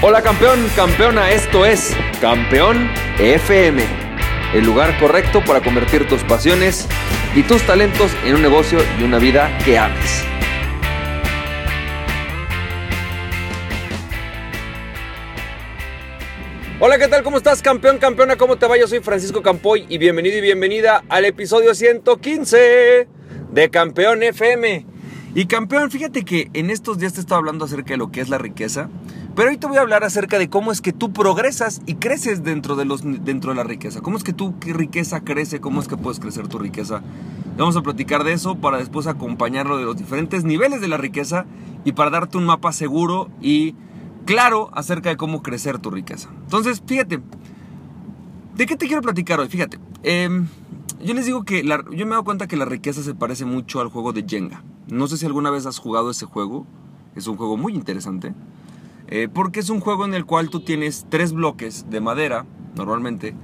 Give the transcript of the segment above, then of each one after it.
Hola campeón, campeona, esto es Campeón FM, el lugar correcto para convertir tus pasiones y tus talentos en un negocio y una vida que ames. Hola, ¿qué tal? ¿Cómo estás, campeón, campeona? ¿Cómo te va? Yo soy Francisco Campoy y bienvenido y bienvenida al episodio 115 de Campeón FM. Y campeón, fíjate que en estos días te estaba hablando acerca de lo que es la riqueza, pero hoy te voy a hablar acerca de cómo es que tú progresas y creces dentro de, los, dentro de la riqueza. ¿Cómo es que tu riqueza crece? ¿Cómo es que puedes crecer tu riqueza? Vamos a platicar de eso para después acompañarlo de los diferentes niveles de la riqueza y para darte un mapa seguro y claro acerca de cómo crecer tu riqueza. Entonces, fíjate, ¿de qué te quiero platicar hoy? Fíjate, em, yo les digo que yo me he dado cuenta que la riqueza se parece mucho al juego de Jenga. No sé si alguna vez has jugado ese juego. Es un juego muy interesante. Eh, porque es un juego en el cual tú tienes tres bloques de madera, normalmente,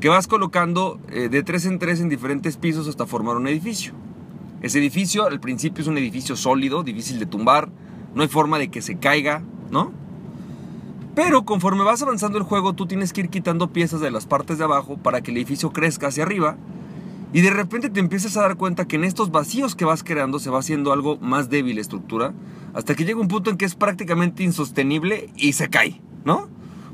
que vas colocando eh, de tres en tres en diferentes pisos hasta formar un edificio. Ese edificio al principio es un edificio sólido, difícil de tumbar, no hay forma de que se caiga, ¿no? Pero conforme vas avanzando el juego, tú tienes que ir quitando piezas de las partes de abajo para que el edificio crezca hacia arriba. Y de repente te empiezas a dar cuenta que en estos vacíos que vas creando se va haciendo algo más débil la estructura hasta que llega un punto en que es prácticamente insostenible y se cae, ¿no?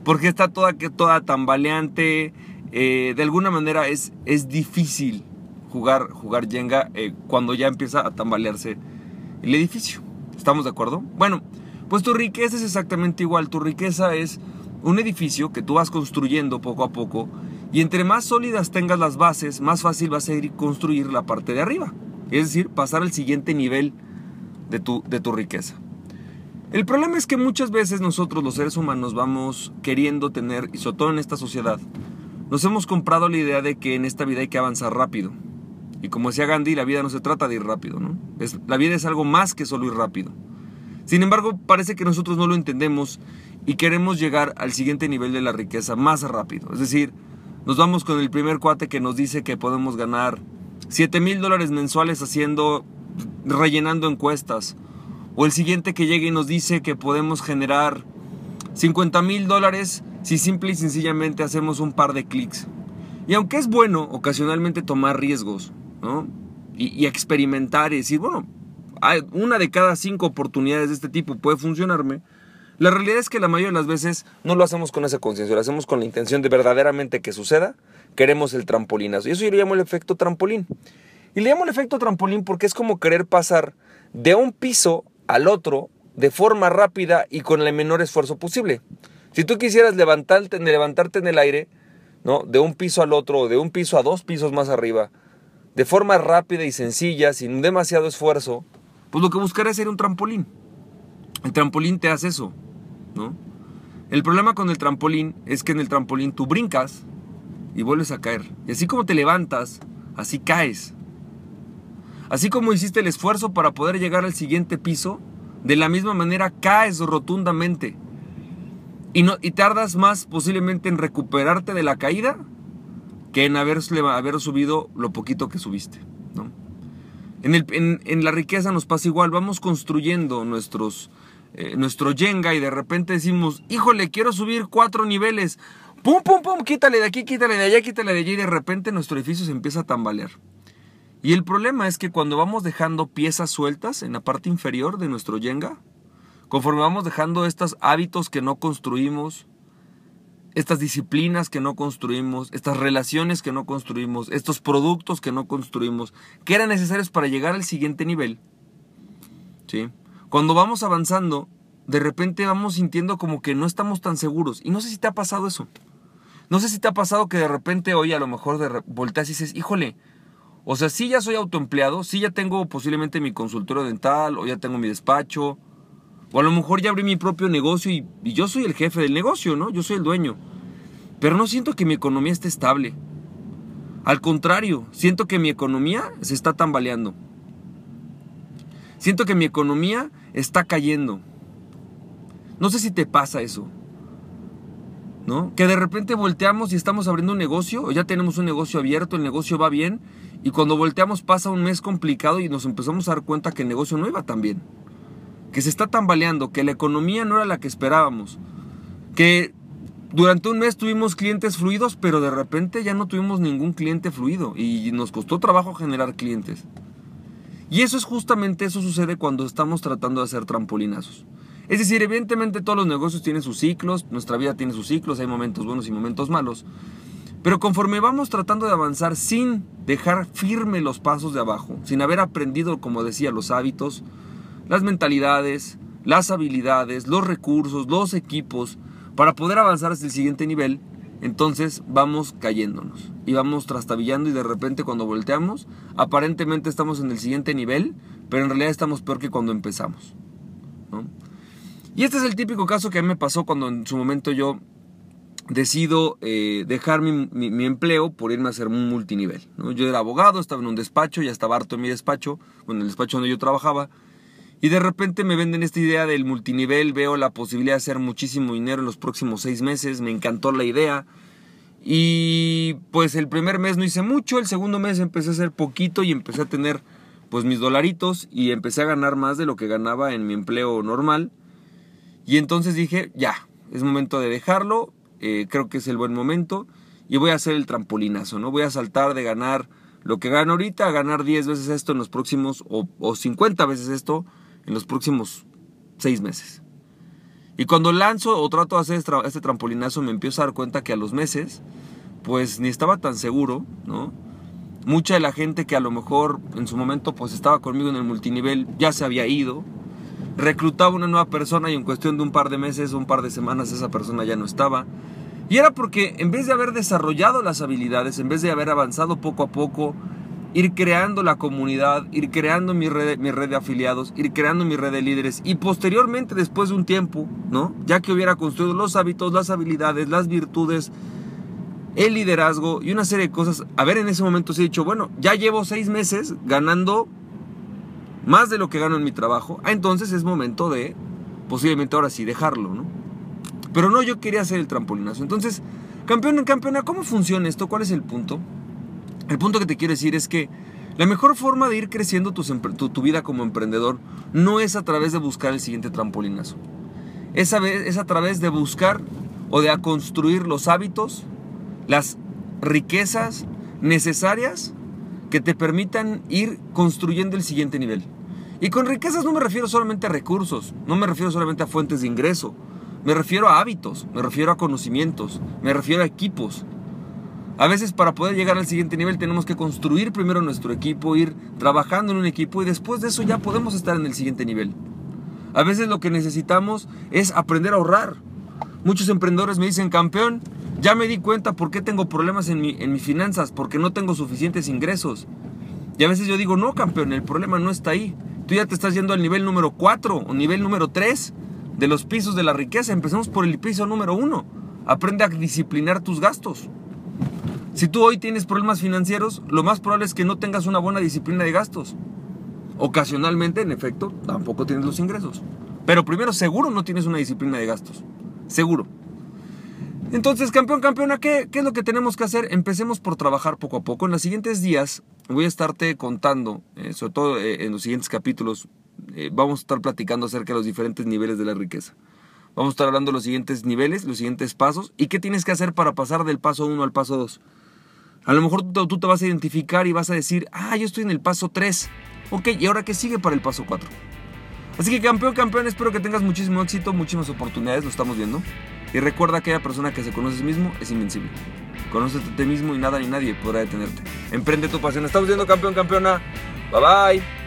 Porque está toda, toda tambaleante, eh, de alguna manera es, es difícil jugar, jugar Jenga eh, cuando ya empieza a tambalearse el edificio. ¿Estamos de acuerdo? Bueno, pues tu riqueza es exactamente igual. Tu riqueza es un edificio que tú vas construyendo poco a poco y entre más sólidas tengas las bases, más fácil va a ser construir la parte de arriba. Es decir, pasar al siguiente nivel de tu, de tu riqueza. El problema es que muchas veces nosotros los seres humanos vamos queriendo tener, y sobre todo en esta sociedad, nos hemos comprado la idea de que en esta vida hay que avanzar rápido. Y como decía Gandhi, la vida no se trata de ir rápido, ¿no? Es, la vida es algo más que solo ir rápido. Sin embargo, parece que nosotros no lo entendemos y queremos llegar al siguiente nivel de la riqueza más rápido. Es decir, nos vamos con el primer cuate que nos dice que podemos ganar 7 mil dólares mensuales haciendo rellenando encuestas. O el siguiente que llegue y nos dice que podemos generar 50 mil dólares si simple y sencillamente hacemos un par de clics. Y aunque es bueno ocasionalmente tomar riesgos, Y, experimentar y decir, bueno, una de cada cinco oportunidades de este tipo puede funcionarme. La realidad es que la mayoría de las veces no lo hacemos con esa conciencia, lo hacemos con la intención de verdaderamente que suceda. Queremos el trampolinazo. Y eso yo lo llamo el efecto trampolín. Y le llamo el efecto trampolín porque es como querer pasar de un piso al otro de forma rápida y con el menor esfuerzo posible. Si tú quisieras levantarte, levantarte en el aire, ¿no? De un piso al otro de un piso a dos pisos más arriba, de forma rápida y sencilla, sin demasiado esfuerzo, pues lo que buscarías sería un trampolín. El trampolín te hace eso, ¿no? El problema con el trampolín es que en el trampolín tú brincas y vuelves a caer. Y así como te levantas, así caes. Así como hiciste el esfuerzo para poder llegar al siguiente piso, de la misma manera caes rotundamente. Y, no, tardas más posiblemente en recuperarte de la caída que en haber, haber subido lo poquito que subiste. En, la riqueza nos pasa igual, vamos construyendo nuestros, eh, nuestro Jenga y de repente decimos, híjole, quiero subir cuatro niveles. Pum, pum, pum, quítale de aquí, quítale de allá, quítale de allá y de repente nuestro edificio se empieza a tambalear. Y el problema es que cuando vamos dejando piezas sueltas en la parte inferior de nuestro Jenga, conforme vamos dejando estos hábitos que no construimos, estas disciplinas que no construimos, estas relaciones que no construimos, estos productos que no construimos, que eran necesarios para llegar al siguiente nivel. ¿Sí? Cuando vamos avanzando, de repente vamos sintiendo como que no estamos tan seguros. Y no sé si te ha pasado eso. No sé si te ha pasado que de repente hoy a lo mejor de volteas y dices, híjole, o sea, sí ya soy autoempleado, sí ya tengo posiblemente mi consultorio dental o ya tengo mi despacho. O a lo mejor ya abrí mi propio negocio y, yo soy el jefe del negocio, ¿no? Yo soy el dueño. Pero no siento que mi economía esté estable. Al contrario, siento que mi economía se está tambaleando. Siento que mi economía está cayendo. No sé si te pasa eso. Que de repente volteamos y estamos abriendo un negocio, o ya tenemos un negocio abierto, el negocio va bien, y cuando volteamos pasa un mes complicado y nos empezamos a dar cuenta que el negocio no iba tan bien. Que se está tambaleando, que la economía no era la que esperábamos. Que durante un mes tuvimos clientes fluidos, pero de repente ya no tuvimos ningún cliente fluido y nos costó trabajo generar clientes. Y eso es justamente, eso sucede cuando estamos tratando de hacer trampolinazos. Es decir, evidentemente todos los negocios tienen sus ciclos, nuestra vida tiene sus ciclos, hay momentos buenos y momentos malos. Pero conforme vamos tratando de avanzar sin dejar firme los pasos de abajo, sin haber aprendido, como decía, los hábitos, las mentalidades, las habilidades, los recursos, los equipos, para poder avanzar hasta el siguiente nivel, entonces vamos cayéndonos y vamos trastabillando y de repente cuando volteamos, aparentemente estamos en el siguiente nivel, pero en realidad estamos peor que cuando empezamos. Y este es el típico caso que a mí me pasó cuando en su momento yo decido eh, dejar mi, empleo por irme a hacer un multinivel. Yo era abogado, estaba en un despacho, ya estaba harto en mi despacho, en el despacho donde yo trabajaba, y de repente me venden esta idea del multinivel, veo la posibilidad de hacer muchísimo dinero en los próximos seis meses, me encantó la idea. Y pues el primer mes no hice mucho, el segundo mes empecé a hacer poquito y empecé a tener pues mis dolaritos y empecé a ganar más de lo que ganaba en mi empleo normal. Y entonces dije, ya, es momento de dejarlo, eh, creo que es el buen momento y voy a hacer el trampolinazo, ¿no? Voy a saltar de ganar lo que gano ahorita a ganar 10 veces esto en los próximos, o, o 50 veces esto en los próximos seis meses. Y cuando lanzo o trato de hacer este trampolinazo me empiezo a dar cuenta que a los meses, pues ni estaba tan seguro, ¿no? Mucha de la gente que a lo mejor en su momento pues estaba conmigo en el multinivel ya se había ido. Reclutaba una nueva persona y en cuestión de un par de meses, un par de semanas esa persona ya no estaba. Y era porque en vez de haber desarrollado las habilidades, en vez de haber avanzado poco a poco, ir creando la comunidad, ir creando mi red, mi de afiliados, ir creando mi red de líderes y posteriormente, después de un tiempo, ¿no? Ya que hubiera construido los hábitos, las habilidades, las virtudes, el liderazgo y una serie de cosas, a ver, en ese momento sí he dicho, bueno, ya llevo seis meses ganando más de lo que gano en mi trabajo, ah, entonces es momento de posiblemente ahora sí dejarlo, ¿no? Pero no, yo quería hacer el trampolinazo. Entonces, campeón en campeona, ¿cómo funciona esto? ¿Cuál es el punto? El punto que te quiero decir es que la mejor forma de ir creciendo tu, vida como emprendedor no es a través de buscar el siguiente trampolinazo. Es a, es a través de buscar o de construir los hábitos, las riquezas necesarias que te permitan ir construyendo el siguiente nivel. Y con riquezas no me refiero solamente a recursos, no me refiero solamente a fuentes de ingreso, me refiero a hábitos, me refiero a conocimientos, me refiero a equipos, a veces para poder llegar al siguiente nivel tenemos que construir primero nuestro equipo, ir trabajando en un equipo y después de eso ya podemos estar en el siguiente nivel. A veces lo que necesitamos es aprender a ahorrar. Muchos emprendedores me dicen, campeón, ya me di cuenta por qué tengo problemas en, mi, en mis finanzas, porque no tengo suficientes ingresos. Y a veces yo digo, no, campeón, el problema no está ahí. Tú ya te estás yendo al nivel número 4 o nivel número 3 de los pisos de la riqueza. Empecemos por el piso número 1. Aprende a disciplinar tus gastos. Si tú hoy tienes problemas financieros, lo más probable es que no tengas una buena disciplina de gastos. Ocasionalmente, en efecto, tampoco tienes los ingresos. Pero primero, seguro no tienes una disciplina de gastos. Seguro. Entonces, campeón, campeona, ¿qué, ¿qué, es lo que tenemos que hacer? Empecemos por trabajar poco a poco. En los siguientes días voy a estarte contando, eh, sobre todo eh, en los siguientes capítulos, eh, vamos a estar platicando acerca de los diferentes niveles de la riqueza. Vamos a estar hablando de los siguientes niveles, los siguientes pasos y qué tienes que hacer para pasar del paso 1 al paso 2. A lo mejor tú, te vas a identificar y vas a decir, ah, yo estoy en el paso 3. Ok, ¿y ahora qué sigue para el paso 4? Así que campeón, campeón, espero que tengas muchísimo éxito, muchísimas oportunidades, lo estamos viendo. Y recuerda que aquella persona que se conoce a sí mismo es invencible. Conócete a ti mismo y nada ni nadie podrá detenerte. Emprende tu pasión. Estamos viendo campeón, campeona. Bye bye.